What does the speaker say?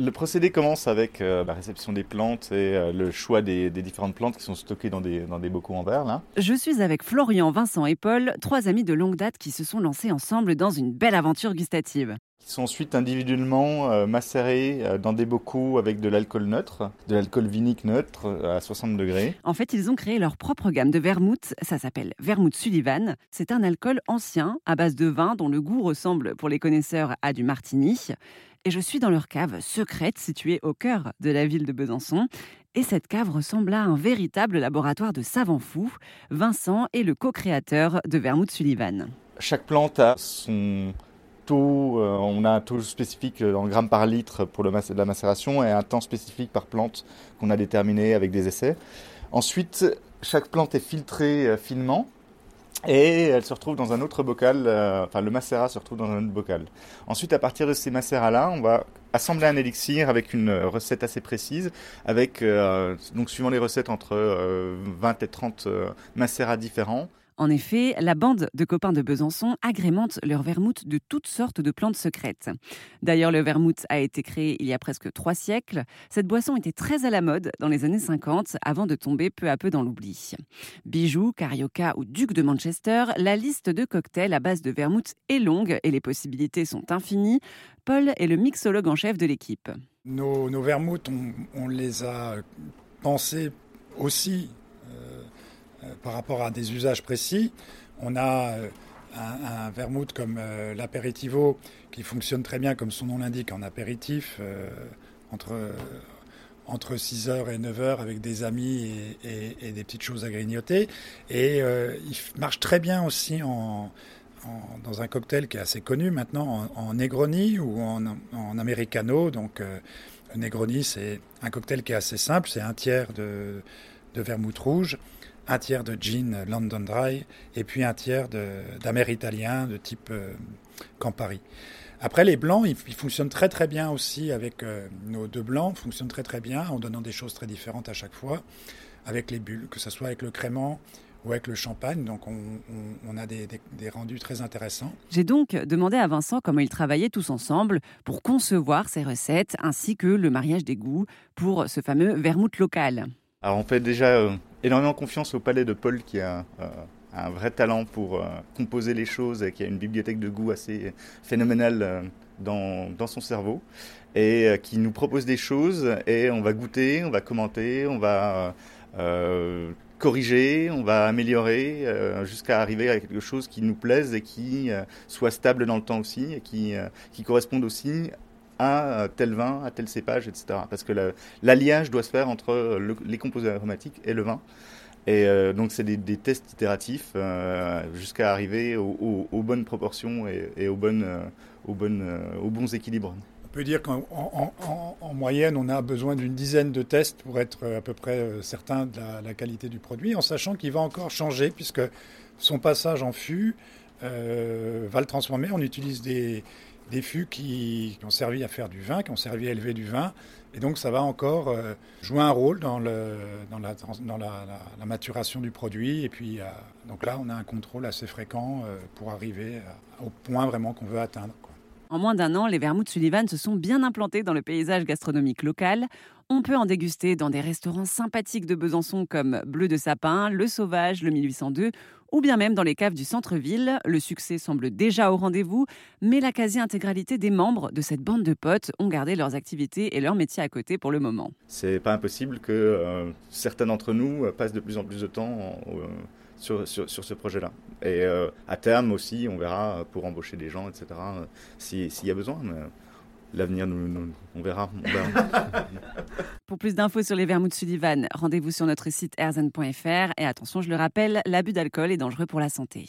Le procédé commence avec euh, la réception des plantes et euh, le choix des, différentes plantes qui sont stockées dans des, dans des bocaux en verre. Là. Je suis avec Florian, Vincent et Paul, trois amis de longue date qui se sont lancés ensemble dans une belle aventure gustative. Ils sont ensuite individuellement euh, macérés dans des bocaux avec de l'alcool neutre, de l'alcool vinique neutre à 60 degrés. En fait, ils ont créé leur propre gamme de vermouth. Ça s'appelle Vermouth Sullivan. C'est un alcool ancien à base de vin dont le goût ressemble pour les connaisseurs à du martini et je suis dans leur cave secrète située au cœur de la ville de Besançon. Et cette cave ressemble à un véritable laboratoire de savants fous. Vincent est le co-créateur de Vermouth Sullivan. Chaque plante a son taux, euh, on a un taux spécifique en grammes par litre pour la macération et un temps spécifique par plante qu'on a déterminé avec des essais. Ensuite, chaque plante est filtrée euh, finement et elle se retrouve dans un autre bocal, euh, enfin le macérat se retrouve dans un autre bocal. Ensuite, à partir de ces macérats-là, on va assembler un élixir avec une recette assez précise, avec, euh, donc suivant les recettes, entre 20 euh, et 30 macérats différents. En effet, la bande de copains de Besançon agrémente leur vermouth de toutes sortes de plantes secrètes. D'ailleurs, le vermouth a été créé il y a presque trois siècles. Cette boisson était très à la mode dans les années 50 avant de tomber peu à peu dans l'oubli. Bijoux, carioca ou duc de Manchester, la liste de cocktails à base de vermouth est longue et les possibilités sont infinies. Paul est le mixologue en chef de l'équipe. Nos, vermouths, on les a pensés aussi par rapport à des usages précis. On a euh, un, vermouth comme euh, l'apéritivo qui fonctionne très bien, comme son nom l'indique, en apéritif, entre, entre 6h et 9h avec des amis et, des petites choses à grignoter. Et il marche très bien aussi dans un cocktail qui est assez connu maintenant, en, Negroni ou en, Americano. Donc, Negroni, c'est un cocktail qui est assez simple, c'est un tiers de vermouth rouge un tiers de gin London Dry et puis un tiers d'amer italien de type euh, Campari. Après, les blancs, ils, fonctionnent très très bien aussi avec euh, nos deux blancs, fonctionnent très très bien en donnant des choses très différentes à chaque fois avec les bulles, que ce soit avec le crément ou avec le champagne. Donc, on, a des, rendus très intéressants. J'ai donc demandé à Vincent comment ils travaillaient tous ensemble pour concevoir ces recettes ainsi que le mariage des goûts pour ce fameux vermouth local. Alors, on fait déjà euh, énormément confiance au palais de Paul qui a euh, un vrai talent pour euh, composer les choses et qui a une bibliothèque de goût assez phénoménale euh, dans, dans, son cerveau et qui nous propose des choses et on va goûter, on va commenter, on va corriger, on va améliorer jusqu'à arriver à quelque chose qui nous plaise et qui soit stable dans le temps aussi et qui, qui corresponde aussi à tel vin, à tel cépage, etc. Parce que l'alliage doit se faire entre les composés aromatiques et le vin. Et euh, donc, c'est des, tests itératifs euh, jusqu'à arriver aux, bonnes proportions et, aux, bonnes, euh, aux, bonnes, aux bons équilibres. On peut dire qu'en en, moyenne, on a besoin d'une dizaine de tests pour être à peu près certain de la, qualité du produit, en sachant qu'il va encore changer puisque son passage en fût va le transformer. On utilise des, des fûts qui, ont servi à faire du vin, qui ont servi à élever du vin. Et donc ça va encore euh, jouer un rôle dans, le, dans, la, dans la, maturation du produit. Et puis euh, donc là, on a un contrôle assez fréquent euh, pour arriver au point vraiment qu'on veut atteindre. En moins d'un an, les vermouths Sullivan se sont bien implantés dans le paysage gastronomique local. On peut en déguster dans des restaurants sympathiques de Besançon comme Bleu de Sapin, Le Sauvage, le 1802 ou bien même dans les caves du centre-ville. Le succès semble déjà au rendez-vous, mais la quasi-intégralité des membres de cette bande de potes ont gardé leurs activités et leur métier à côté pour le moment. C'est pas impossible que euh, certains d'entre nous euh, passent de plus en plus de temps euh, sur, sur, ce projet-là. Et à terme aussi, on verra pour embaucher des gens, etc., s'il y a besoin. L'avenir, nous, on, verra, on verra. Plus d'infos sur les vermouths Sullivan, rendez-vous sur notre site erzen.fr. Et attention, je le rappelle, l'abus d'alcool est dangereux pour la santé.